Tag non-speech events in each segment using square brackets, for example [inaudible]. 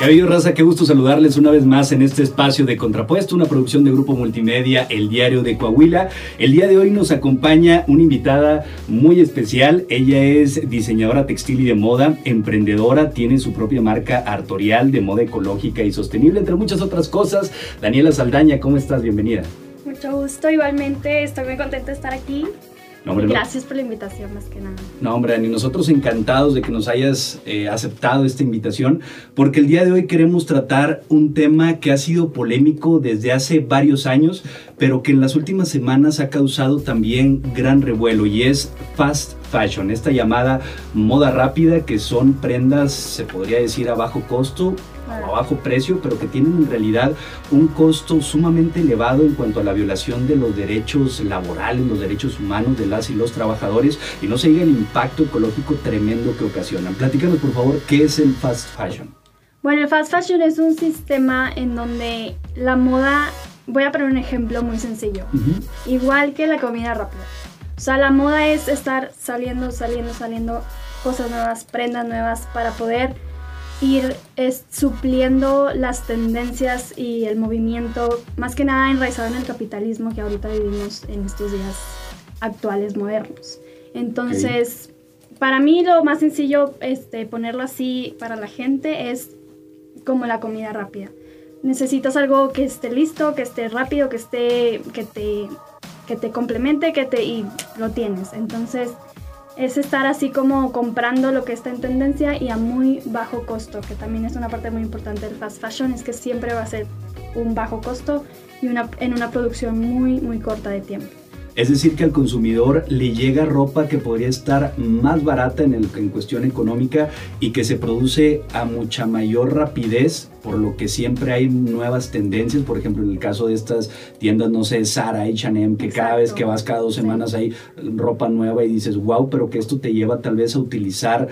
Cabello Raza, qué gusto saludarles una vez más en este espacio de Contrapuesto, una producción de Grupo Multimedia, El Diario de Coahuila. El día de hoy nos acompaña una invitada muy especial. Ella es diseñadora textil y de moda, emprendedora, tiene su propia marca artorial de moda ecológica y sostenible, entre muchas otras cosas. Daniela Saldaña, ¿cómo estás? Bienvenida. Mucho gusto, igualmente estoy muy contenta de estar aquí. No, hombre. Gracias por la invitación, más que nada. No, hombre, Dani, nosotros encantados de que nos hayas eh, aceptado esta invitación, porque el día de hoy queremos tratar un tema que ha sido polémico desde hace varios años, pero que en las últimas semanas ha causado también gran revuelo y es fast fashion, esta llamada moda rápida, que son prendas, se podría decir, a bajo costo a bajo precio, pero que tienen en realidad un costo sumamente elevado en cuanto a la violación de los derechos laborales, los derechos humanos de las y los trabajadores, y no se diga el impacto ecológico tremendo que ocasionan. Platícanos, por favor, ¿qué es el fast fashion? Bueno, el fast fashion es un sistema en donde la moda, voy a poner un ejemplo muy sencillo, Ujú. igual que la comida rápida. O sea, la moda es estar saliendo, saliendo, saliendo cosas nuevas, prendas nuevas para poder ir es, supliendo las tendencias y el movimiento, más que nada enraizado en el capitalismo que ahorita vivimos en estos días actuales, modernos. Entonces, para mí lo más sencillo, este, ponerlo así para la gente es como la comida rápida. Necesitas algo que esté listo, que esté rápido, que esté, que te, que te complemente, que te y lo tienes. Entonces es estar así como comprando lo que está en tendencia y a muy bajo costo, que también es una parte muy importante del fast fashion, es que siempre va a ser un bajo costo y una, en una producción muy, muy corta de tiempo. Es decir, que al consumidor le llega ropa que podría estar más barata en, el- en cuestión económica y que se produce a mucha mayor rapidez, por lo que siempre hay nuevas tendencias. Por ejemplo, en el caso de estas tiendas, no sé, Zara, HM, que cada vez que vas cada dos Sí. semanas hay ropa nueva y dices, wow, pero que esto te lleva tal vez a utilizar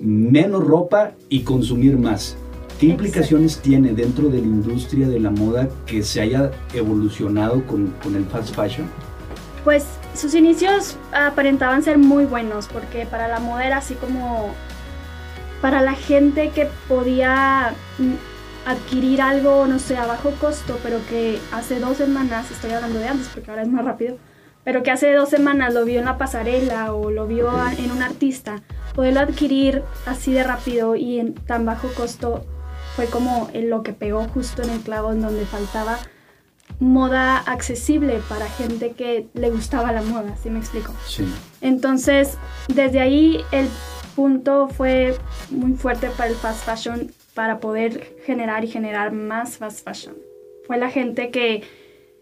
menos ropa y consumir más. ¿Qué Exacto. implicaciones tiene dentro de la industria de la moda que se haya evolucionado con, con el fast fashion? Pues sus inicios aparentaban ser muy buenos porque para la moda era así como para la gente que podía mm, adquirir algo, no sé, a bajo costo, pero que hace dos semanas, estoy hablando de antes porque ahora es más rápido, pero que hace dos semanas lo vio en la pasarela o lo vio en un artista, poderlo adquirir así de rápido y en tan bajo costo fue como en lo que pegó justo en el clavo en donde faltaba moda accesible para gente que le gustaba la moda, ¿sí me explico? Sí. Entonces, desde ahí el punto fue muy fuerte para el fast fashion para poder generar y generar más fast fashion. Fue la gente que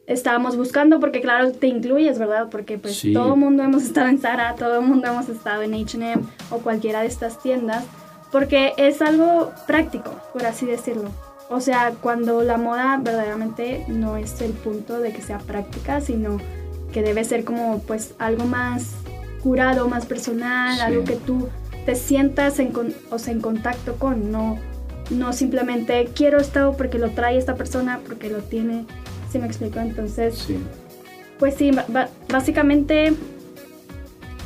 estábamos buscando porque claro, te incluyes, ¿verdad? Porque pues Sí. todo el mundo hemos estado en Zara, todo el mundo hemos estado en H&M o cualquiera de estas tiendas porque es algo práctico, por así decirlo. O sea, cuando la moda verdaderamente no es el punto de que sea práctica, sino que debe ser como pues algo más curado, más personal, Sí. algo que tú te sientas en, con- o sea, en contacto con, no, no simplemente quiero esto porque lo trae esta persona, porque lo tiene, ¿sí me explico? Entonces, Sí. pues sí, básicamente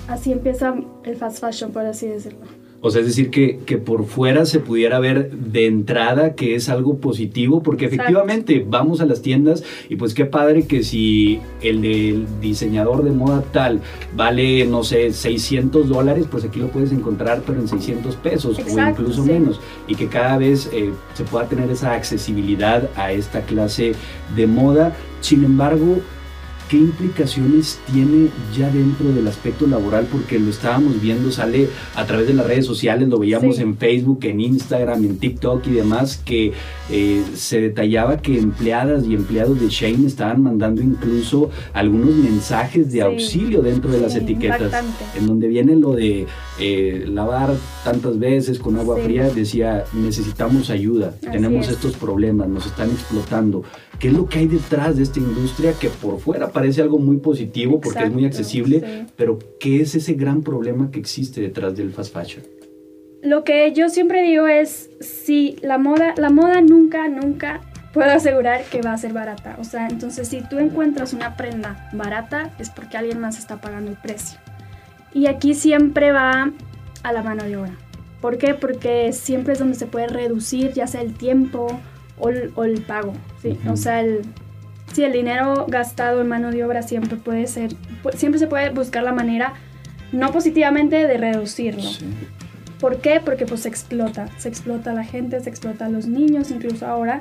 así empieza el fast fashion, por así decirlo. O sea, es decir, que, que por fuera se pudiera ver de entrada que es algo positivo, porque Exacto. efectivamente vamos a las tiendas y pues qué padre que si el del diseñador de moda tal vale, no sé, 600 dólares, pues aquí lo puedes encontrar, pero en 600 pesos o incluso sí. menos. Y que cada vez eh, se pueda tener esa accesibilidad a esta clase de moda. Sin embargo, ¿qué implicaciones tiene ya dentro del aspecto laboral? Porque lo estábamos viendo, sale a través de las redes sociales, lo veíamos Sí. en Facebook, en Instagram, en TikTok y demás, que eh, se detallaba que empleadas y empleados de Shane estaban mandando incluso algunos mensajes de Sí. auxilio dentro de las Sí, etiquetas, impactante. en donde viene lo de eh, lavar tantas veces con agua fría, decía, necesitamos ayuda, Así tenemos es. estos problemas, nos están explotando. ¿Qué es lo que hay detrás de esta industria que por fuera parece algo muy positivo porque es muy Exacto, accesible, sí. pero qué es ese gran problema que existe detrás del fast fashion? Lo que yo siempre digo es, si la moda, la moda nunca, nunca puedo asegurar que va a ser barata. O sea, entonces si tú encuentras una prenda barata es porque alguien más está pagando el precio. Y aquí siempre va a la mano de obra. ¿Por qué? Porque siempre es donde se puede reducir ya sea el tiempo o el, pago. ¿sí? O sea, el, sí, el dinero gastado en mano de obra siempre puede ser, siempre se puede buscar la manera, no positivamente, de reducirlo. ¿Por qué? Porque pues se explota, se explota a la gente, se explota a los niños, incluso ahora,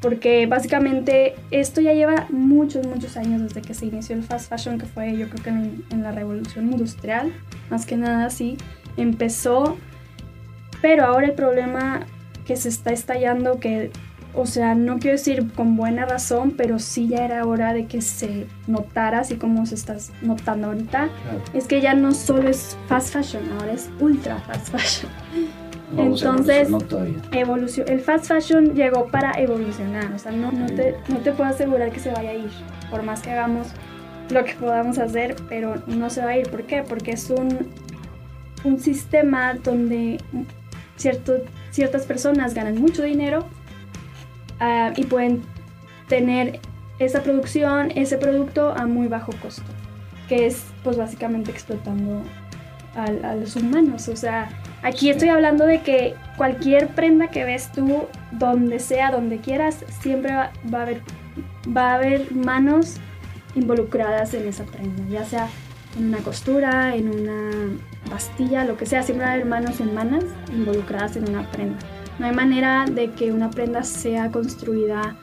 porque básicamente esto ya lleva muchos, muchos años desde que se inició el fast fashion, que fue yo creo que en, en la revolución industrial, más que nada, sí, empezó pero ahora el problema que se está estallando, que, o sea, no quiero decir con buena razón, pero sí ya era hora de que se notara, así como se está notando ahorita, es que ya no solo es fast fashion, ahora es ultra fast fashion. [laughs] Entonces, el fast fashion llegó para evolucionar, o sea, no, no, te, no te puedo asegurar que se vaya a ir, por más que hagamos lo que podamos hacer, pero no se va a ir. ¿Por qué? Porque es un, un sistema donde ciertas personas ganan mucho dinero ah, y pueden tener esa producción, ese producto a muy bajo costo, que es pues básicamente explotando a, los humanos. O sea, aquí estoy hablando de que cualquier prenda que ves tú, donde sea, donde quieras, siempre va, a, haber, va a haber manos involucradas en esa prenda, ya sea en una costura, en una pastilla, lo que sea, siempre hay manos en manos involucradas en una prenda. No hay manera de que una prenda sea construida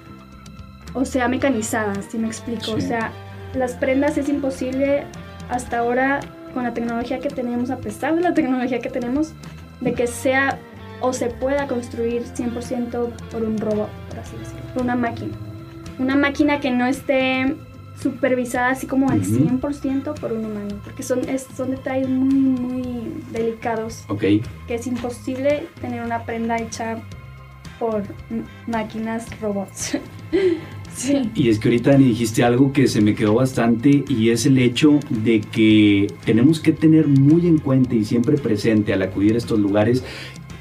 o sea mecanizada, si me explico. O sea, las prendas es imposible hasta ahora con la tecnología que tenemos, a pesar de la tecnología que tenemos, de que sea o se pueda construir 100% por un robot, por así decirlo, por una máquina. Una máquina que no esté supervisada así como al 100% por un humano, porque son, son detalles muy, muy delicados. Ok. Que es imposible tener una prenda hecha por máquinas robots. [laughs] sí. Y es que ahorita Dani dijiste algo que se me quedó bastante y es el hecho de que tenemos que tener muy en cuenta y siempre presente al acudir a estos lugares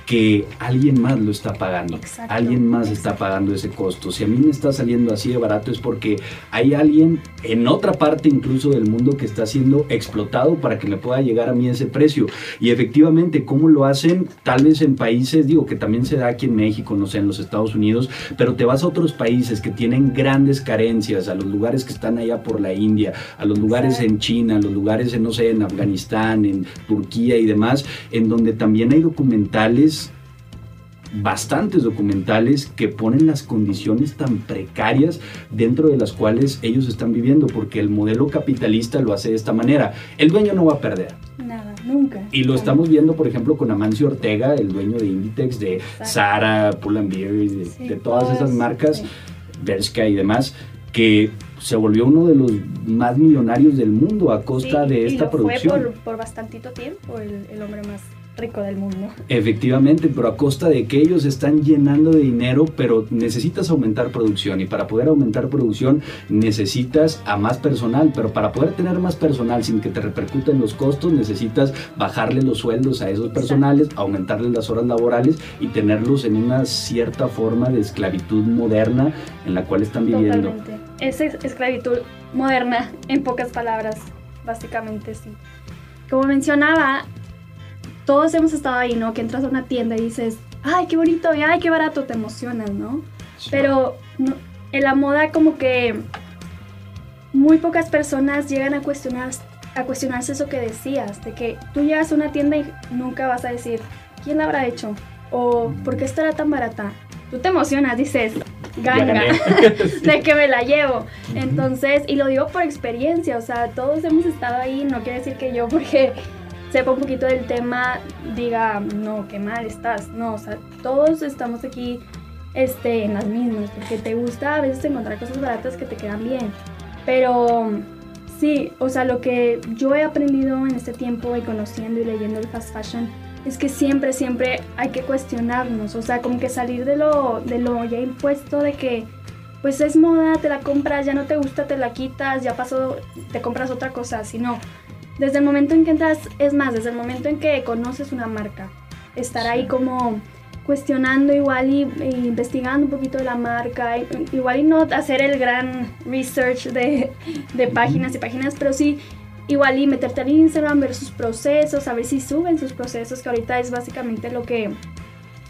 que alguien más lo está pagando. alguien más está pagando ese costo. Si a mí me está saliendo así de barato es porque hay alguien en otra parte incluso del mundo que está siendo explotado para que me pueda llegar a mí ese precio. Y efectivamente, ¿cómo lo hacen? Tal vez en países, digo que también se da aquí en México, no sé, en los Estados Unidos, pero te vas a otros países que tienen grandes carencias, a los lugares que están allá por la India, a los lugares en China, a los lugares en, no sé, en Afganistán, en Turquía y demás, en donde también hay documentales bastantes documentales que ponen las condiciones tan precarias dentro de las cuales ellos están viviendo, porque el modelo capitalista lo hace de esta manera. El dueño no va a perder. Nada, nunca. Y lo estamos viendo, por ejemplo, con Amancio Ortega, el dueño de Inditex, de Zara, Pull&Bear, de, de todas esas marcas, Bershka y demás, que se volvió uno de los más millonarios del mundo a costa de esta producción. Fue por, por bastantito tiempo el, el hombre más rico del mundo. Efectivamente, pero a costa de que ellos están llenando de dinero, pero necesitas aumentar producción y para poder aumentar producción necesitas a más personal, pero para poder tener más personal sin que te repercuten los costos necesitas bajarle los sueldos a esos personales, aumentarles las horas laborales y tenerlos en una cierta forma de esclavitud moderna en la cual están viviendo. Totalmente. Es esclavitud moderna, en pocas palabras, básicamente sí. Como mencionaba, todos hemos estado ahí, ¿no? Que entras a una tienda y dices, ay, qué bonito, ay, qué barato, te emocionas, ¿no? Pero en la moda como que muy pocas personas llegan a cuestionar a cuestionarse eso que decías, de que tú llegas a una tienda y nunca vas a decir, ¿quién la habrá hecho? O ¿por qué estará tan barata? Tú te emocionas, dices, ganga, [laughs] [laughs] de que me la llevo. Entonces, y lo digo por experiencia, o sea, todos hemos estado ahí, no quiere decir que yo, porque sepa un poquito del tema, diga, no, qué mal estás. No, o sea, todos estamos aquí este, en las mismas, porque te gusta a veces encontrar cosas baratas que te quedan bien. Pero sí, o sea, lo que yo he aprendido en este tiempo y conociendo y leyendo el fast fashion es que siempre, siempre hay que cuestionarnos, o sea, como que salir de lo, de lo ya impuesto de que pues es moda, te la compras, ya no te gusta, te la quitas, ya pasó, te compras otra cosa, sino desde el momento en que entras, es más, desde el momento en que conoces una marca, estar ahí como cuestionando igual y, investigando un poquito de la marca, igual y no hacer el gran research de, páginas y páginas, pero sí igual y meterte al Instagram, ver sus procesos, a ver si suben sus procesos, que ahorita es básicamente lo que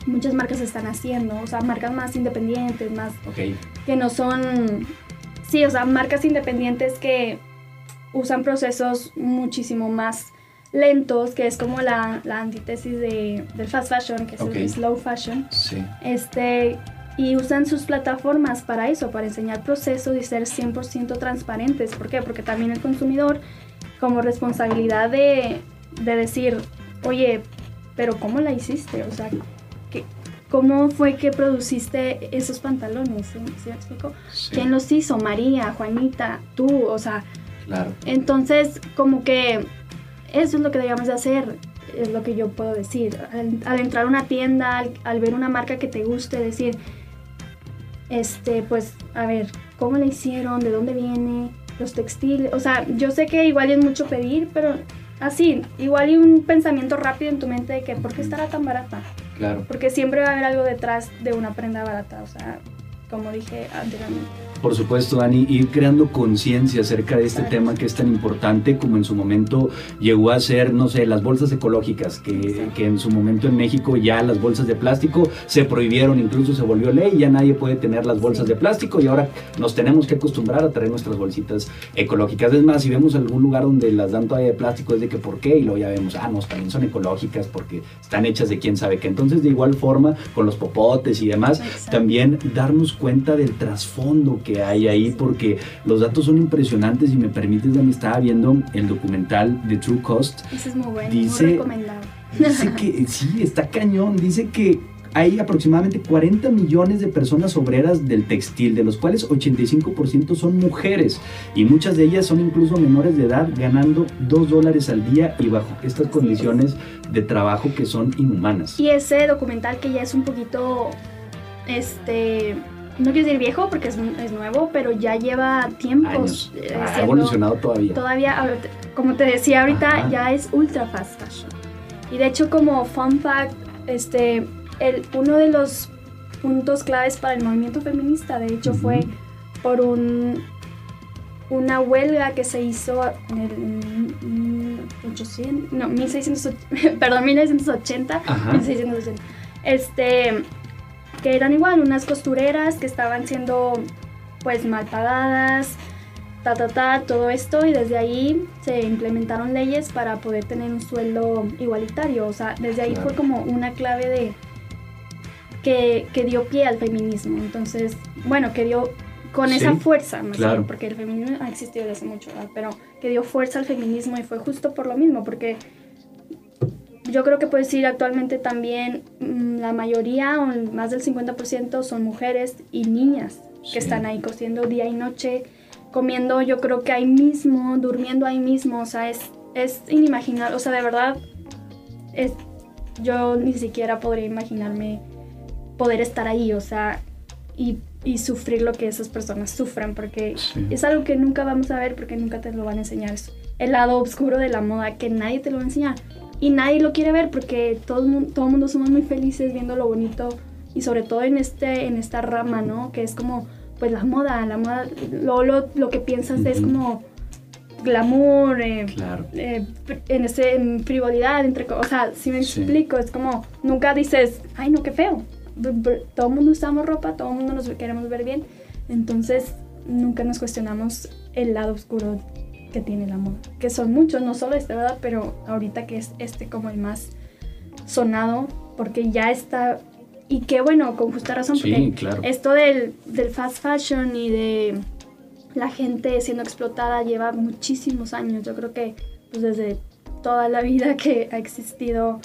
muchas marcas están haciendo, o sea, marcas más independientes, más que no son, sí, o sea, marcas independientes que usan procesos muchísimo más lentos, que es como la, la antítesis de, del fast fashion, que es el slow fashion. Sí. Este, y usan sus plataformas para eso, para enseñar procesos y ser 100% transparentes. ¿Por qué? Porque también el consumidor, como responsabilidad de, de decir, oye, pero ¿cómo la hiciste? O sea, ¿qué, ¿cómo fue que produciste esos pantalones? ¿Sí, ¿Sí me explico? ¿Quién los hizo? María, Juanita, tú, o sea. Claro. Entonces, como que eso es lo que debíamos de hacer, es lo que yo puedo decir. Al, entrar a una tienda, al, al, ver una marca que te guste, decir, este, pues, a ver, ¿cómo la hicieron? ¿De dónde viene? Los textiles. O sea, yo sé que igual es mucho pedir, pero así, igual hay un pensamiento rápido en tu mente de que, ¿por qué estará tan barata? Claro. Porque siempre va a haber algo detrás de una prenda barata, o sea, como dije anteriormente. Por supuesto, Dani, ir creando conciencia acerca de este tema que es tan importante como en su momento llegó a ser, no sé, las bolsas ecológicas, que, que, en su momento en México ya las bolsas de plástico se prohibieron, incluso se volvió ley, ya nadie puede tener las bolsas de plástico y ahora nos tenemos que acostumbrar a traer nuestras bolsitas ecológicas. Es más, si vemos algún lugar donde las dan todavía de plástico, es de que por qué, y luego ya vemos, ah, no, también son ecológicas porque están hechas de quién sabe qué. Entonces, de igual forma, con los popotes y demás, también darnos cuenta del trasfondo que hay ahí porque los datos son impresionantes y me permites, Dani, estaba viendo el documental de True Cost. Ese es muy bueno, dice, muy recomendado. Dice que, sí, está cañón, dice que hay aproximadamente 40 millones de personas obreras del textil, de los cuales 85% son mujeres y muchas de ellas son incluso menores de edad ganando 2 dólares al día y bajo estas condiciones de trabajo que son inhumanas. Y ese documental que ya es un poquito, este, no quiero decir viejo porque es, es nuevo, pero ya lleva tiempos. Eh, ha evolucionado todavía. Todavía, como te decía ahorita, ya es ultra fast fashion. Y de hecho, como fun fact, este, el, uno de los puntos claves para el movimiento feminista, de hecho, fue por un, una huelga que se hizo en el 800, no, 1680, [laughs] perdón, 1980, 1680. Este, que eran igual unas costureras que estaban siendo pues mal pagadas, ta, ta, ta, todo esto y desde ahí se implementaron leyes para poder tener un sueldo igualitario. O sea, desde ahí fue como una clave de que, que, dio pie al feminismo. Entonces, bueno, que dio con esa fuerza, más claro. porque el feminismo ha existido desde hace mucho, pero que dio fuerza al feminismo y fue justo por lo mismo, porque yo creo que puedes decir actualmente también mm, la mayoría o más del 50% son mujeres y niñas que están ahí cosiendo día y noche, comiendo yo creo que ahí mismo, durmiendo ahí mismo, o sea, es, es inimaginable, o sea, de verdad, es, yo ni siquiera podría imaginarme poder estar ahí, o sea, y, y sufrir lo que esas personas sufren, porque es algo que nunca vamos a ver porque nunca te lo van a enseñar. El lado oscuro de la moda que nadie te lo va a enseñar y nadie lo quiere ver porque todo el todo mundo somos muy felices viendo lo bonito y sobre todo en, este, en esta rama, ¿no? Que es como, pues la moda, la moda, lo, lo, lo que piensas es como glamour, eh, eh, en, ese, en frivolidad, entre, o sea, si me explico, es como, nunca dices, ay no, qué feo. Todo el mundo usamos ropa, todo el mundo nos queremos ver bien, entonces nunca nos cuestionamos el lado oscuro que tiene el amor, que son muchos, no solo este, ¿verdad? Pero ahorita que es este como el más sonado, porque ya está, y qué bueno, con justa razón, porque esto del, del fast fashion y de la gente siendo explotada lleva muchísimos años, yo creo que pues desde toda la vida que ha existido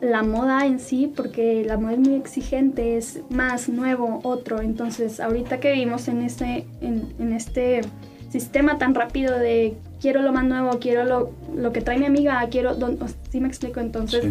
la moda en sí, porque la moda es muy exigente, es más nuevo, otro. Entonces, ahorita que vivimos en este, en, en este sistema tan rápido de quiero lo más nuevo, quiero lo, lo que trae mi amiga, quiero, ¿sí me explico? Entonces,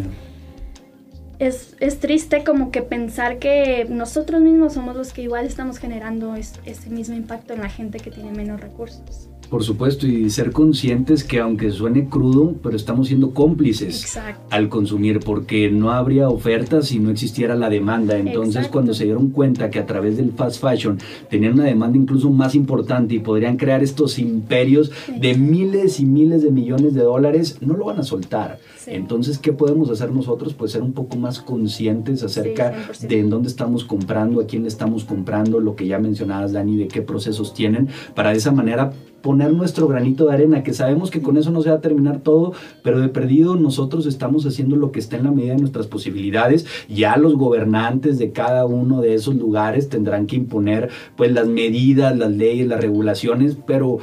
es, es, triste como que pensar que nosotros mismos somos los que igual estamos generando ese mismo impacto en la gente que tiene menos recursos. Por supuesto, y ser conscientes que aunque suene crudo, pero estamos siendo cómplices al consumir, porque no habría ofertas si no existiera la demanda. Entonces, cuando se dieron cuenta que a través del fast fashion tenían una demanda incluso más importante y podrían crear estos imperios de miles y miles de millones de dólares, no lo van a soltar. Entonces, ¿qué podemos hacer nosotros? Pues ser un poco más conscientes acerca de en dónde estamos comprando, a quién le estamos comprando, lo que ya mencionabas, Dani, de qué procesos tienen, para de esa manera poner nuestro granito de arena, que sabemos que con eso no se va a terminar todo, pero de perdido nosotros estamos haciendo lo que está en la medida de nuestras posibilidades. Ya los gobernantes de cada uno de esos lugares tendrán que imponer pues las medidas, las leyes, las regulaciones, pero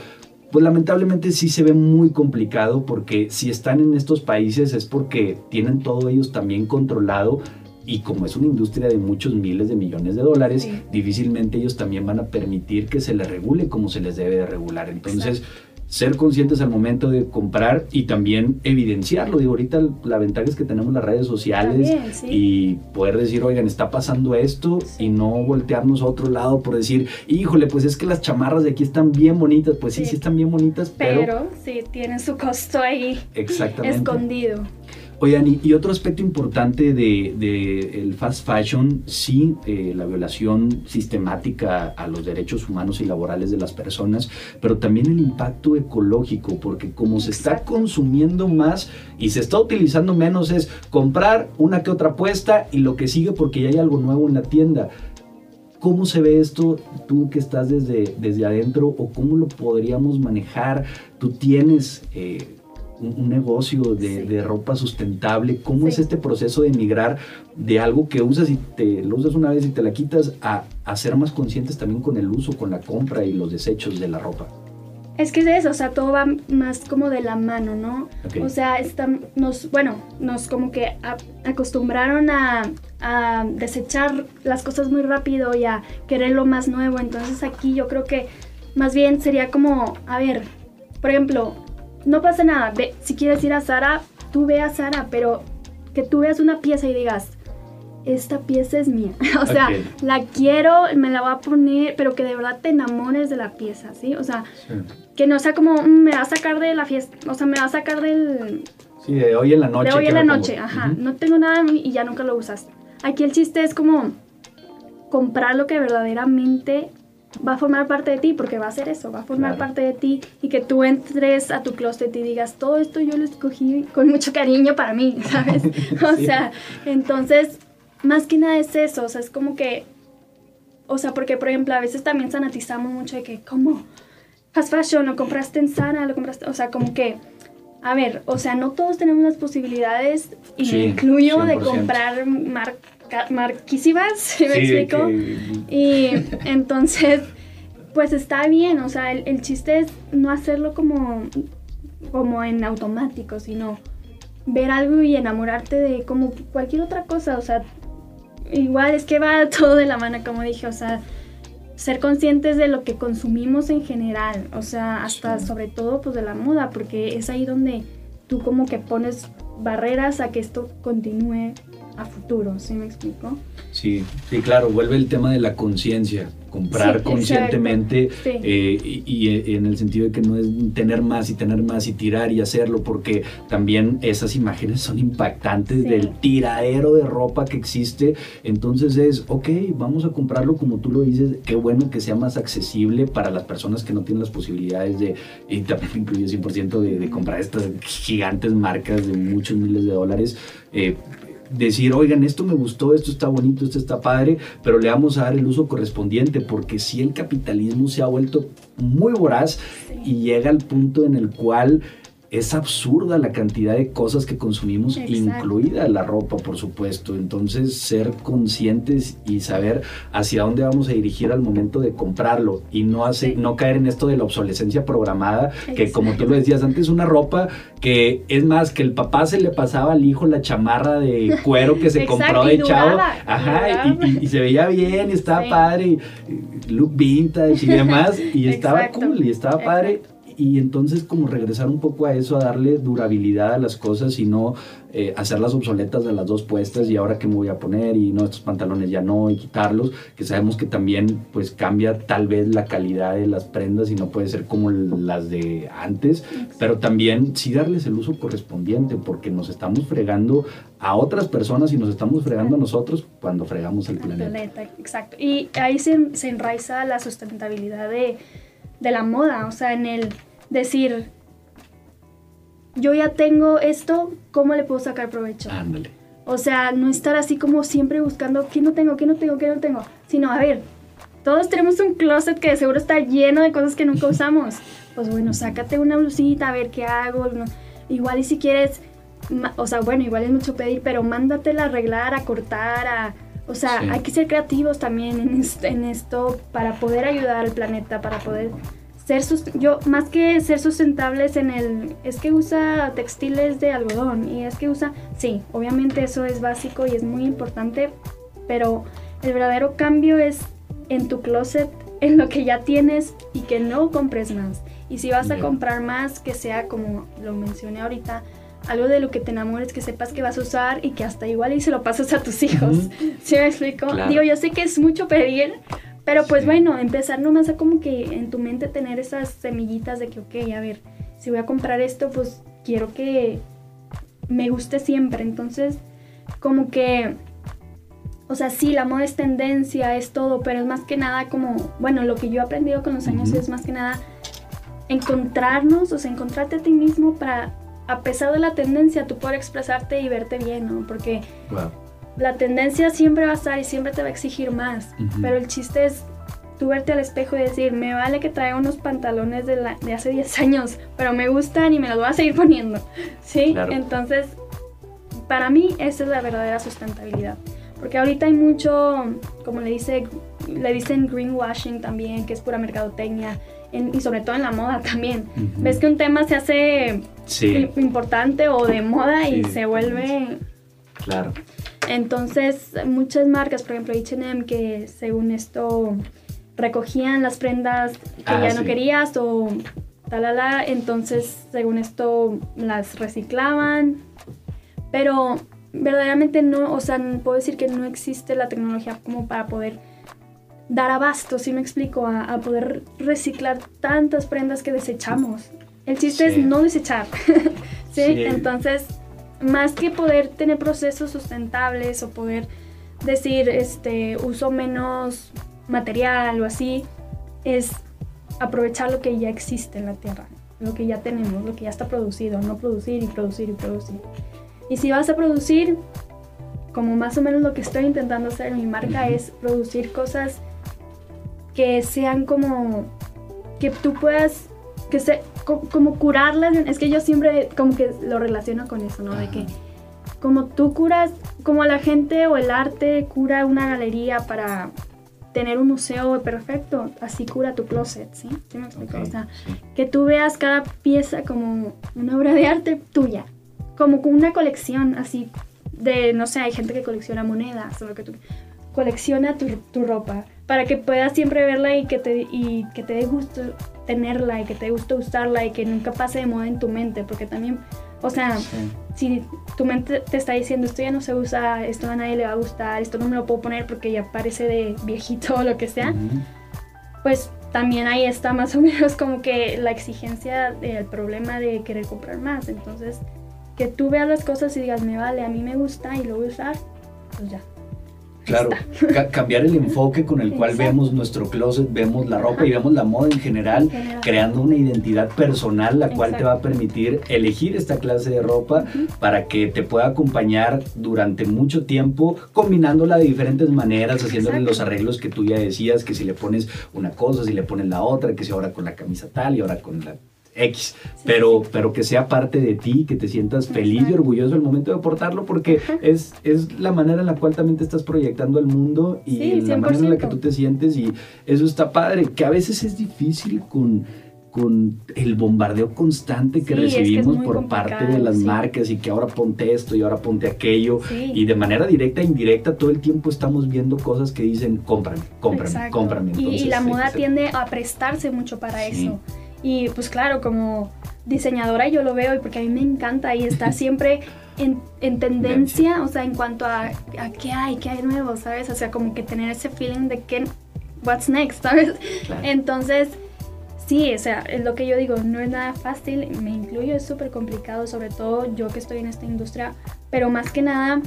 pues lamentablemente sí se ve muy complicado porque si están en estos países es porque tienen todo ellos también controlado y como es una industria de muchos miles de millones de dólares, difícilmente ellos también van a permitir que se les regule como se les debe de regular. Entonces, ser conscientes al momento de comprar y también evidenciarlo. Digo, ahorita la ventaja es que tenemos las redes sociales y poder decir, oigan, está pasando esto y no voltearnos a otro lado por decir, híjole, pues es que las chamarras de aquí están bien bonitas. Pues sí, sí, están bien bonitas, pero... Pero sí, tienen su costo ahí Exactamente. escondido. Oigan, y, otro aspecto importante del de, el fast fashion, sí, eh, la violación sistemática a los derechos humanos y laborales de las personas, pero también el impacto ecológico, porque como se está consumiendo más y se está utilizando menos es comprar una que otra puesta y lo que sigue porque ya hay algo nuevo en la tienda. ¿Cómo se ve esto tú que estás desde, desde adentro o cómo lo podríamos manejar? Tú tienes... Eh, un, negocio de, ropa sustentable, ¿cómo es este proceso de migrar de algo que usas y te lo usas una vez y te la quitas a, ser más conscientes también con el uso, con la compra y los desechos de la ropa? Es que es eso, o sea, todo va más como de la mano, ¿no? O sea, nos, bueno, nos como que acostumbraron a, a, desechar las cosas muy rápido y a querer lo más nuevo. Entonces aquí yo creo que más bien sería como, a ver, por ejemplo, no pasa nada. Ve, si quieres ir a Sara, tú ve a Sara, pero que tú veas una pieza y digas, esta pieza es mía. [laughs] o sea, la quiero, me la voy a poner, pero que de verdad te enamores de la pieza, ¿sí? O sea, que no sea como, mm, me va a sacar de la fiesta, o sea, me va a sacar del... Sí, de hoy en la noche. De hoy en la noche, ajá. No tengo nada y ya nunca lo usas. Aquí el chiste es como comprar lo que verdaderamente va a formar parte de ti, porque va a ser eso, va a formar parte de ti y que tú entres a tu closet y digas, todo esto yo lo escogí con mucho cariño para mí, [laughs] ¿sabes? [laughs] O sea, entonces, más que nada es eso, o sea, es como que, o sea, porque por ejemplo, a veces también sanatizamos mucho de que, ¿cómo? Fast fashion, lo compraste en Sana, lo compraste, o sea, como que, a ver, o sea, no todos tenemos las posibilidades, y incluyo de comprar marcas marquísimas, [laughs] ¿sí me explico? Y entonces, pues está bien, o sea, el, chiste es no hacerlo como, como en automático, sino ver algo y enamorarte de como cualquier otra cosa, o sea, igual es que va [laughs] todo de la mano, como dije, o sea, ser conscientes de lo que consumimos en general, o sea, hasta sobre todo pues de la moda, porque es ahí donde tú como que pones barreras a que esto continúe a futuro, ¿sí me explico? Sí, sí, claro, vuelve el tema de la conciencia, comprar conscientemente eh, y, eh, en el sentido de que no es tener más y tener más y tirar y hacerlo, porque también esas imágenes son impactantes del tiradero de ropa que existe, entonces es, ok, vamos a comprarlo como tú lo dices, qué bueno que sea más accesible para las personas que no tienen las posibilidades de, y también incluye 100% de, de comprar estas gigantes marcas de muchos miles de dólares. Eh, decir, oigan, esto me gustó, esto está bonito, esto está padre, pero le vamos a dar el uso correspondiente, porque si el capitalismo se ha vuelto muy voraz y llega al punto en el cual es absurda la cantidad de cosas que consumimos, incluida la ropa, por supuesto. Entonces, ser conscientes y saber hacia dónde vamos a dirigir al momento de comprarlo y no, hace, no caer en esto de la obsolescencia programada, que como tú lo decías antes, una ropa que es más que el papá se le pasaba al hijo la chamarra de cuero que se [laughs] compró de chavo, ajá, y, se veía bien y estaba padre, y look vintage y demás, y estaba cool y estaba padre y entonces como regresar un poco a eso, a darle durabilidad a las cosas y no eh, hacerlas obsoletas de las dos puestas y ahora qué me voy a poner y no, estos pantalones ya no y quitarlos, que sabemos que también pues cambia tal vez la calidad de las prendas y no puede ser como las de antes, pero también sí darles el uso correspondiente porque nos estamos fregando a otras personas y nos estamos fregando a nosotros cuando fregamos el planeta. planeta exacto. Y ahí se, se enraiza la sustentabilidad de de la moda, o sea, en el decir, yo ya tengo esto, ¿cómo le puedo sacar provecho? Ándale. O sea, no estar así como siempre buscando qué no tengo, qué no tengo, qué no tengo, sino, a ver, todos tenemos un closet que de seguro está lleno de cosas que nunca [laughs] usamos. Pues bueno, sácate una blusita, a ver qué hago. Igual y si quieres, o sea, bueno, igual es mucho pedir, pero mándatela a arreglar, a cortar, a o sea, hay que ser creativos también en, esto para poder ayudar al planeta, para poder ser yo más que ser sustentables en el es que usa textiles de algodón y es que usa sí obviamente eso es básico y es muy importante pero el verdadero cambio es en tu closet [laughs] en lo que ya tienes y que no compres más. Y si vas a comprar más que sea como lo mencioné ahorita algo de lo que te enamores, que sepas que vas a usar y que hasta igual y se lo pasas a tus hijos. ¿Sí me explico? Digo, yo sé que es mucho pedir, pero pues bueno, empezar nomás a como que en tu mente tener esas semillitas de que, ok, a ver, si voy a comprar esto, pues quiero que me guste siempre. Entonces, como que, o sea, sí, la moda es tendencia, es todo, pero es más que nada como, bueno, lo que yo he aprendido con los años es más que nada encontrarnos, o sea, encontrarte a ti mismo para a pesar de la tendencia, tú poder expresarte y verte bien, ¿no? Porque la tendencia siempre va a estar y siempre te va a exigir más. Pero el chiste es tú verte al espejo y decir, me vale que traiga unos pantalones de, la, de hace 10 [laughs] años, pero me gustan y me los voy a seguir poniendo. ¿Sí? Entonces, para mí esa es la verdadera sustentabilidad. Porque ahorita hay mucho, como le, dice, le dicen greenwashing también, que es pura mercadotecnia y sobre todo en la moda [laughs] también. Ves que un tema se hace importante o de moda y se vuelve... Claro. Entonces, muchas marcas, por ejemplo H&M, que según esto recogían las prendas que ah, ya no querías o talala, entonces según esto las reciclaban, pero verdaderamente no, o sea, puedo decir que no existe la tecnología como para poder dar abasto, si me explico, a, poder reciclar tantas prendas que desechamos. El chiste es no desechar, [laughs] ¿sí? Entonces, más que poder tener procesos sustentables o poder decir, este, uso menos material o así, es aprovechar lo que ya existe en la tierra, lo que ya tenemos, lo que ya está producido, no producir y producir y producir. Y si vas a producir, como más o menos lo que estoy intentando hacer en mi marca es producir cosas que sean como, que tú puedas, que se, como, curarlas, es que yo siempre como que lo relaciono con eso, ¿no? De que como tú curas, como la gente o el arte cura una galería para tener un museo perfecto, así cura tu closet, ¿sí? ¿Sí me explico? o sea, que tú veas cada pieza como una obra de arte tuya, como con una colección así de, no sé, hay gente que colecciona monedas o lo que tú... Colecciona tu, tu ropa, para que puedas siempre verla y que te, y que te dé gusto tenerla y que te dé gusto usarla y que nunca pase de moda en tu mente, porque también, o sea, si tu mente te está diciendo esto ya no se usa, esto a nadie le va a gustar, esto no me lo puedo poner porque ya parece de viejito o lo que sea, pues también ahí está más o menos como que la exigencia del problema de querer comprar más. Entonces, que tú veas las cosas y digas, me vale, a mí me gusta y lo voy a usar, pues ya. Claro, [laughs] cambiar el enfoque con el cual vemos nuestro closet, vemos la ropa y vemos la moda en general, creando una identidad personal la cual te va a permitir elegir esta clase de ropa para que te pueda acompañar durante mucho tiempo, combinándola de diferentes maneras, haciéndole los arreglos que tú ya decías, que si le pones una cosa, si le pones la otra, que si ahora con la camisa tal y ahora con la X, pero, pero que sea parte de ti, que te sientas feliz y orgulloso al momento de portarlo, porque es, es la manera en la cual también te estás proyectando al mundo y la manera en la que tú te sientes y eso está padre, que a veces es difícil con, con el bombardeo constante que recibimos por parte de las marcas y que ahora ponte esto y ahora ponte aquello y de manera directa e indirecta todo el tiempo estamos viendo cosas que dicen cómprame, cómprame, cómprame. y, la moda tiende a prestarse mucho para eso Y pues claro, como diseñadora yo lo veo y porque a mí me encanta y está [laughs] siempre en, en tendencia, o sea, en cuanto a, a, qué hay, qué hay nuevo, ¿sabes? O sea, como que tener ese feeling de que, what's next, ¿sabes? Entonces, sí, o sea, es lo que yo digo, no es nada fácil, me incluyo, es súper complicado, sobre todo yo que estoy en esta industria, pero más que nada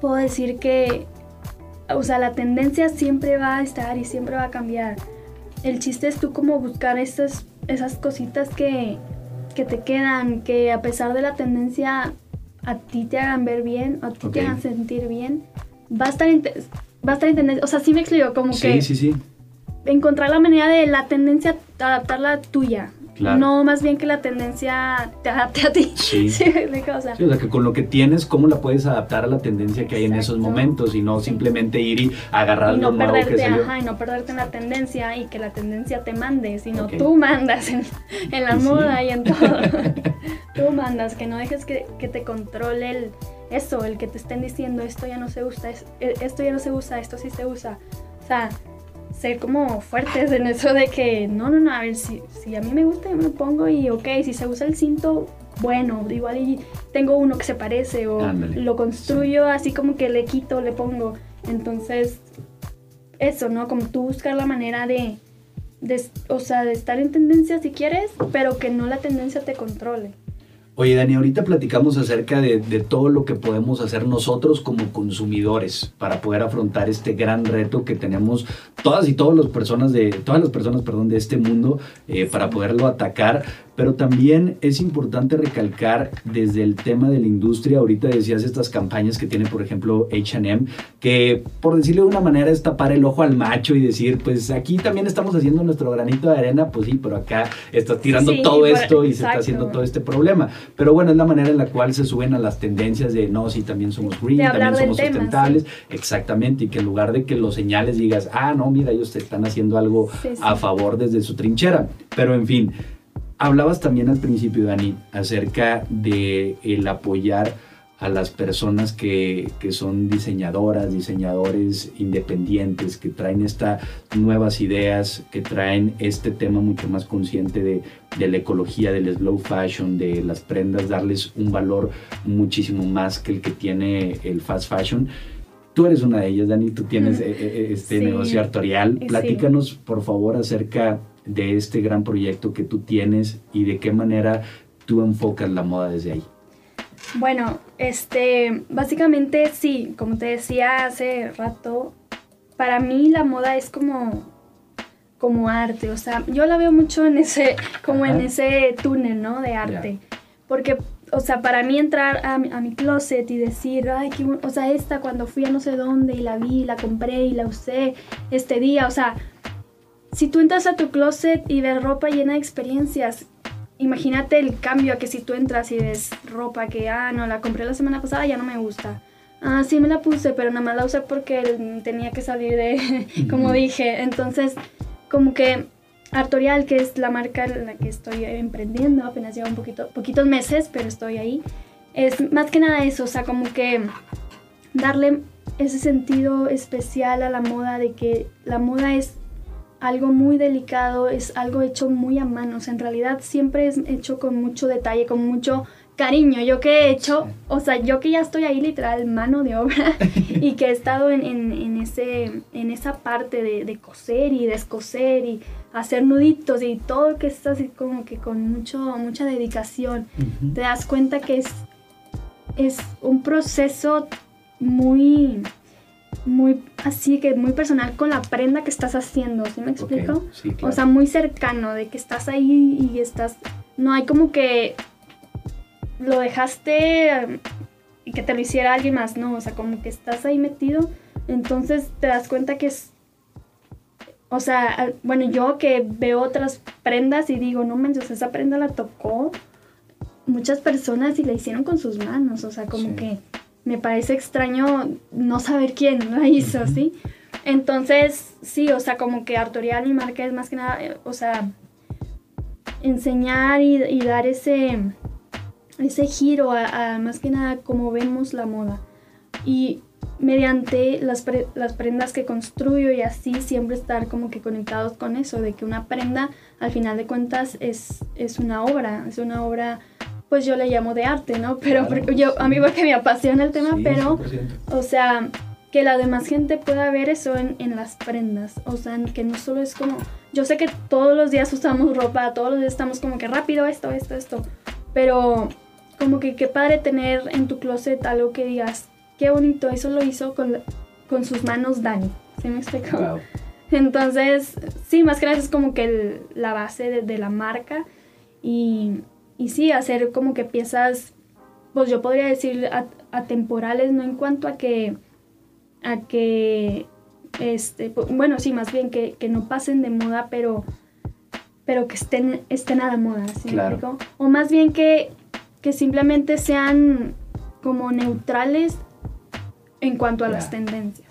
puedo decir que, o sea, la tendencia siempre va a estar y siempre va a cambiar. El chiste es tú como buscar esas, esas cositas que, que te quedan, que a pesar de la tendencia a ti te hagan ver bien, a ti te hagan sentir bien, va a estar va a estar en tendencia. O sea, sí me explico, como que... Sí, sí, sí. Encontrar la manera de la tendencia, adaptarla a tuya. No, más bien que la tendencia te adapte a ti. Sí. [laughs] sí, o, sea. que con lo que tienes, ¿cómo la puedes adaptar a la tendencia que hay en esos momentos? Y no simplemente ir y agarrar y no lo perderte, nuevo que Y no perderte en la tendencia y que la tendencia te mande, sino tú mandas en, la moda y en todo. [laughs] tú mandas, que no dejes que, que te controle el, eso, el que te estén diciendo esto ya no se usa, esto ya no se usa, esto sí se usa. O sea, ser como fuertes en eso de que, no, no, no, a ver, si, si a mí me gusta, yo me lo pongo y ok, si se usa el cinto, bueno, igual y tengo uno que se parece o lo construyo así como que le quito, le pongo. Entonces, eso, ¿no? Como tú buscar la manera de, de, o sea, de estar en tendencia si quieres, pero que no la tendencia te controle. Oye, Dani, ahorita platicamos acerca de, todo lo que podemos hacer nosotros como consumidores para poder afrontar este gran reto que tenemos todas y todas las personas de todas las personas, perdón, de este mundo eh, para poderlo atacar. Pero también es importante recalcar desde el tema de la industria, ahorita decías estas campañas que tiene, por ejemplo, HM, que por decirlo de una manera es tapar el ojo al macho y decir, pues aquí también estamos haciendo nuestro granito de arena, pues sí, pero acá está tirando todo esto y se está haciendo todo este problema. Pero bueno, es la manera en la cual se suben a las tendencias de, no, sí, también somos green, también somos sustentables, exactamente, y que en lugar de que los señales digas, ah, no, mira, ellos te están haciendo algo a favor desde su trinchera. Pero en fin, Hablabas también al principio, Dani, acerca de el apoyar a las personas que, son diseñadoras, diseñadores independientes, que traen estas nuevas ideas, que traen este tema mucho más consciente de, la ecología, del slow fashion, de las prendas, darles un valor muchísimo más que el que tiene el fast fashion. Tú eres una de ellas, Dani, tú tienes eh, eh, este negocio artorial. Platícanos, por favor, acerca de este gran proyecto que tú tienes y de qué manera tú enfocas la moda desde ahí. Bueno, este, básicamente sí, como te decía hace rato, para mí la moda es como, como arte, o sea, yo la veo mucho en ese, [laughs] como en ese túnel, ¿no? De arte, porque, o sea, para mí entrar a mi, a mi closet y decir, ay, qué, o sea, esta cuando fui a no sé dónde y la vi, la compré y la usé este día, o sea, si tú entras a tu closet y ves ropa llena de experiencias, imagínate el cambio a que si tú entras y ves ropa que, ah, no, la compré la semana pasada, ya no me gusta. Ah, sí me la puse, pero nada más la usé porque tenía que salir de, [laughs] como dije. Entonces, como que Artorial, que es la marca en la que estoy emprendiendo, apenas lleva un poquito, poquitos meses, pero estoy ahí. Es más que nada eso, o sea, como que darle ese sentido especial a la moda de que la moda es algo muy delicado, es algo hecho muy a manos. En realidad siempre es hecho con mucho detalle, con mucho cariño. Yo que he hecho, o sea, yo que ya estoy ahí literal mano de obra [laughs] y que he estado en, en, ese, en esa parte de, de, coser y descoser y hacer nuditos y todo que es así como que con mucho, mucha dedicación, te das cuenta que es, es un proceso muy muy así que muy personal con la prenda que estás haciendo, ¿sí me explico? O sea, muy cercano de que estás ahí y estás no hay como que lo dejaste y que te lo hiciera alguien más, no, o sea, como que estás ahí metido, entonces te das cuenta que es o sea, bueno, yo que veo otras prendas y digo, no manches, esa prenda la tocó muchas personas y la hicieron con sus manos, o sea, como que me parece extraño no saber quién lo hizo, ¿sí? Entonces, sí, o sea, como que Artorial y marca es más que nada, eh, o sea, enseñar y, dar ese, ese giro a, más que nada como vemos la moda. y mediante las, las prendas que construyo y así siempre estar como que conectados con eso, de que una prenda al final de cuentas es, es una obra, es una obra pues yo le llamo de arte, ¿no? Pero yo, a mí porque me apasiona el tema, pero, o sea, que la demás gente pueda ver eso en, en, las prendas, o sea, que no solo es como, yo sé que todos los días usamos ropa, todos los días estamos como que rápido esto, esto, esto, pero como que qué padre tener en tu closet algo que digas, qué bonito, eso lo hizo con, con sus manos Dani, ¿sí me explico? Entonces, sí, más que nada es como que la base de, de, la marca y, y, sí, hacer como que piezas, pues yo podría decir atemporales, no en cuanto a que, a que, este, bueno, sí, más bien que, que no pasen de moda, pero, pero que estén, estén a la moda, ¿sí explico? O más bien que, que simplemente sean como neutrales en cuanto a las tendencias.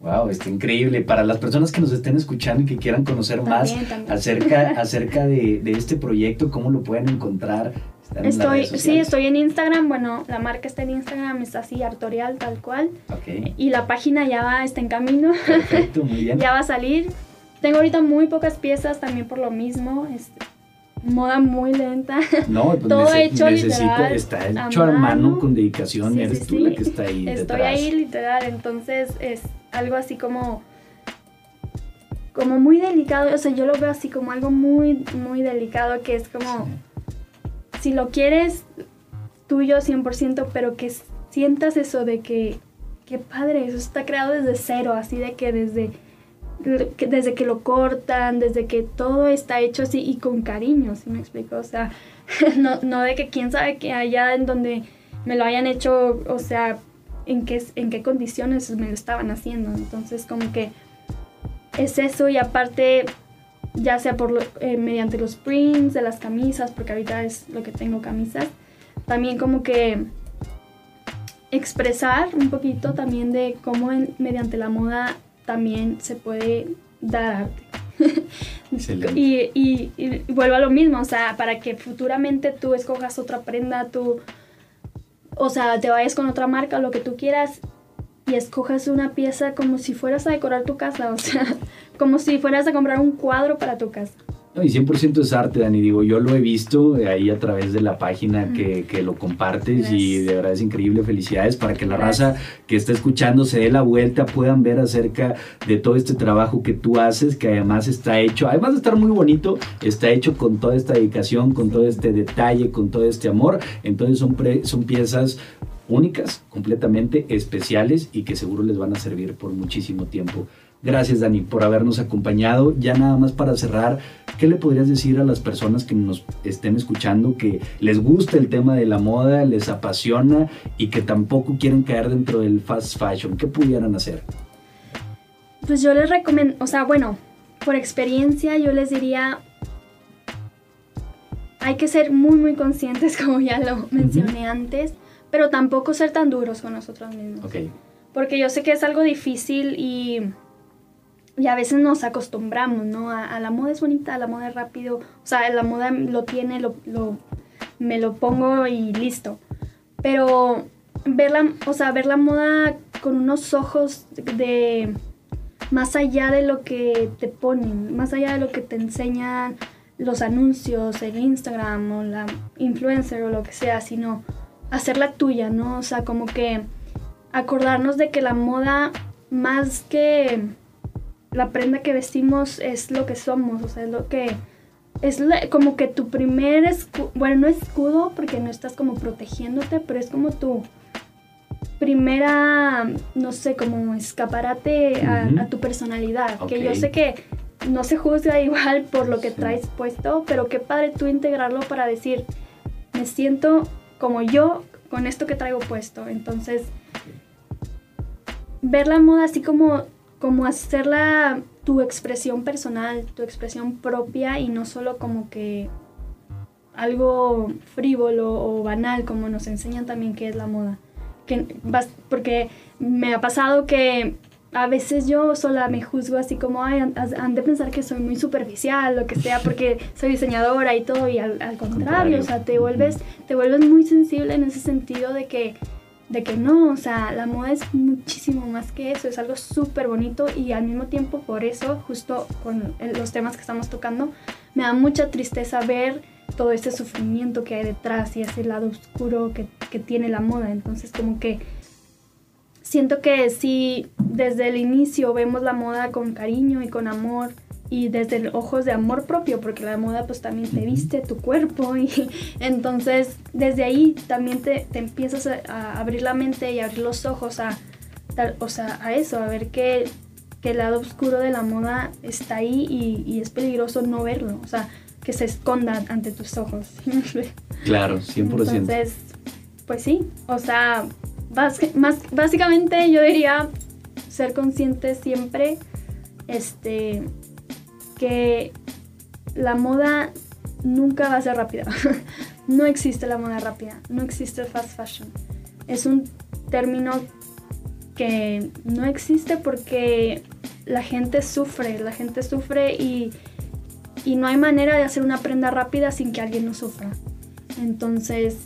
Wow, está increíble. Para las personas que nos estén escuchando y que quieran conocer más acerca, [laughs] acerca de, de, este proyecto, ¿cómo lo pueden encontrar? Estoy, sí, estoy en Instagram. Bueno, la marca está en Instagram, está así, Artorial, tal cual. Okay. Y la página ya va, está en camino. Perfecto, muy bien. [laughs] ya va a salir. Tengo ahorita muy pocas piezas también por lo mismo. Este, moda muy lenta. No, pues [laughs] todo hecho literal, está hecho a mano, con dedicación, eres tú la que está ahí. Estoy ahí literal, entonces es algo así como como muy delicado, o sea, yo lo veo así como algo muy muy delicado que es como si lo quieres tuyo 100%, pero que sientas eso de que qué padre, eso está creado desde cero, así de que desde desde que lo cortan, desde que todo está hecho así y con cariño, ¿sí me explico? O sea, [laughs] no, no de que quién sabe que allá en donde me lo hayan hecho, o sea, en qué, en qué condiciones me lo estaban haciendo. Entonces, como que es eso y aparte, ya sea por eh, mediante los prints de las camisas, porque ahorita es lo que tengo camisas, también como que expresar un poquito también de cómo mediante la moda también se puede dar arte. [laughs] y, y, y, vuelvo a lo mismo, o sea, para que futuramente tú escojas otra prenda, tú, o sea, te vayas con otra marca, lo que tú quieras, y escojas una pieza como si fueras a decorar tu casa, [laughs] o sea, como si fueras a comprar un cuadro para tu casa y 100% es arte, Dani. Digo, yo lo he visto ahí a través de la página que, que, lo compartes y de verdad es increíble. Felicidades para que la raza que está escuchando se dé la vuelta, puedan ver acerca de todo este trabajo que tú haces, que además está hecho, además de estar muy bonito, está hecho con toda esta dedicación, con todo este detalle, con todo este amor. Entonces son, son piezas únicas, completamente especiales y que seguro les van a servir por muchísimo tiempo. Gracias, Dani, por habernos acompañado. Ya nada más para cerrar, ¿qué le podrías decir a las personas que nos estén escuchando que les gusta el tema de la moda, les apasiona y que tampoco quieren caer dentro del fast fashion? ¿Qué pudieran hacer? Pues yo les recomiendo, o sea, bueno, por experiencia yo les diría, hay que ser muy, muy conscientes, [laughs] como ya lo mencioné antes, pero tampoco ser tan duros con nosotros mismos. Okay. Porque yo sé que es algo difícil y y a veces nos acostumbramos, ¿no? A, la moda es bonita, a la moda es rápido, o sea, la moda lo tiene, lo, lo, me lo pongo y listo. Pero ver la, o sea, ver la moda con unos ojos de más allá de lo que te ponen, más allá de lo que te enseñan los anuncios, el Instagram o la influencer o lo que sea, sino hacerla tuya, ¿no? O sea, como que acordarnos de que la moda más que la prenda que vestimos es lo que somos, o sea, es lo que es como que tu primer escudo, bueno, no escudo porque no estás como protegiéndote, pero es como tu primera, no sé, como escaparate a, tu personalidad, que yo sé que no se juzga [laughs] igual por lo que traes puesto, pero qué padre tú integrarlo para decir, me siento como yo con esto que traigo puesto, entonces ver la moda así como como hacerla tu expresión personal, tu expresión propia y no solo como que algo frívolo o banal como nos enseñan también que es la moda. Que, porque me ha pasado que a veces yo sola me juzgo así como, ay, han, de pensar que soy muy superficial, lo que sea, [laughs] porque soy diseñadora y todo, y al, contrario, o sea, te vuelves, te vuelves muy sensible en ese sentido de que de que no, o sea, la moda es muchísimo más que eso, es algo súper bonito y al mismo tiempo por eso, justo con los temas que estamos tocando, me da mucha tristeza ver todo ese sufrimiento que hay detrás y ese lado oscuro que, que tiene la moda. Entonces como que siento que si desde el inicio vemos la moda con cariño y con amor, y desde ojos de amor propio, porque la moda pues también te viste tu cuerpo y [laughs] entonces desde ahí también te, te empiezas a, abrir la mente y abrir los ojos a, o sea, a eso, a ver que, que, el lado oscuro de la moda está ahí y, y, es peligroso no verlo, o sea, que se esconda ante tus ojos. [laughs] claro, 100%. Entonces, pues sí, o sea, más, básicamente yo diría ser consciente siempre, este, que la moda nunca va a ser rápida. [laughs] no existe la moda rápida, no existe fast fashion. Es un término que no existe porque la gente sufre, la gente sufre y, y no hay manera de hacer una prenda rápida sin que alguien no sufra. Entonces,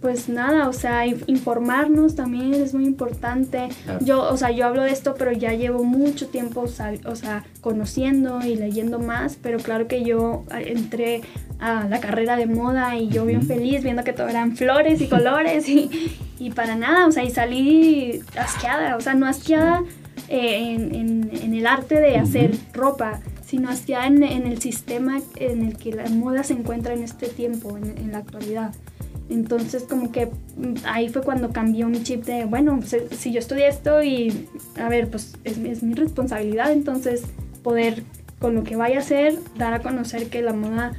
pues nada, o sea, informarnos también es muy importante. Yo, o sea, yo hablo de esto, pero ya llevo mucho tiempo, o sea, conociendo y leyendo más, pero claro que yo entré a la carrera de moda y yo bien feliz viendo que todo eran flores y [laughs] colores y, y, para nada, o sea, y salí asqueada, o sea, no asqueada eh, en, en, el arte de hacer ropa, sino asqueada en, en, el sistema en el que la moda se encuentra en este tiempo, en la actualidad. Entonces como que mm, ahí fue cuando cambió mi chip de, bueno, si yo estudié esto y, a ver, pues es, es, mi responsabilidad entonces poder con lo que vaya a hacer dar a conocer que la moda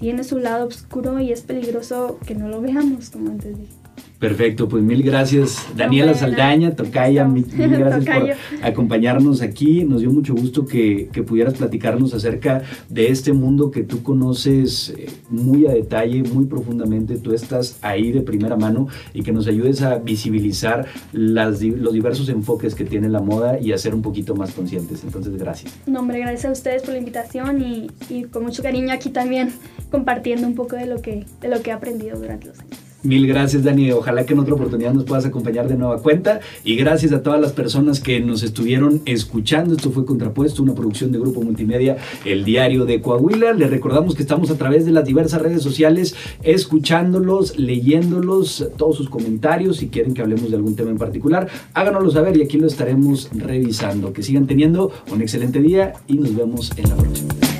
tiene su lado oscuro y es peligroso que no lo veamos, como antes dije. Perfecto, pues mil gracias Daniela Saldaña, Tocaya, mil, [laughs] gracias por acompañarnos aquí. Nos dio mucho gusto que, pudieras platicarnos acerca de este mundo que tú conoces eh, muy a detalle, muy profundamente. Tú estás ahí de primera mano y que nos ayudes a visibilizar las, los diversos enfoques que tiene la moda y a ser un poquito más conscientes. Entonces, gracias. No, hombre, gracias a ustedes por la invitación y, y con mucho cariño aquí también compartiendo un poco de lo que, de lo que he aprendido durante los años. Mil gracias, Dani. Ojalá que en otra oportunidad nos puedas acompañar de nueva cuenta. Y gracias a todas las personas que nos estuvieron escuchando. Esto fue Contrapuesto, una producción de Grupo Multimedia, el diario de Coahuila. Les recordamos que estamos a través de las diversas redes sociales, escuchándolos, leyéndolos, todos sus comentarios. Si quieren que hablemos de algún tema en particular, háganoslo saber y aquí lo estaremos revisando. Que sigan teniendo un excelente día y nos vemos en la próxima.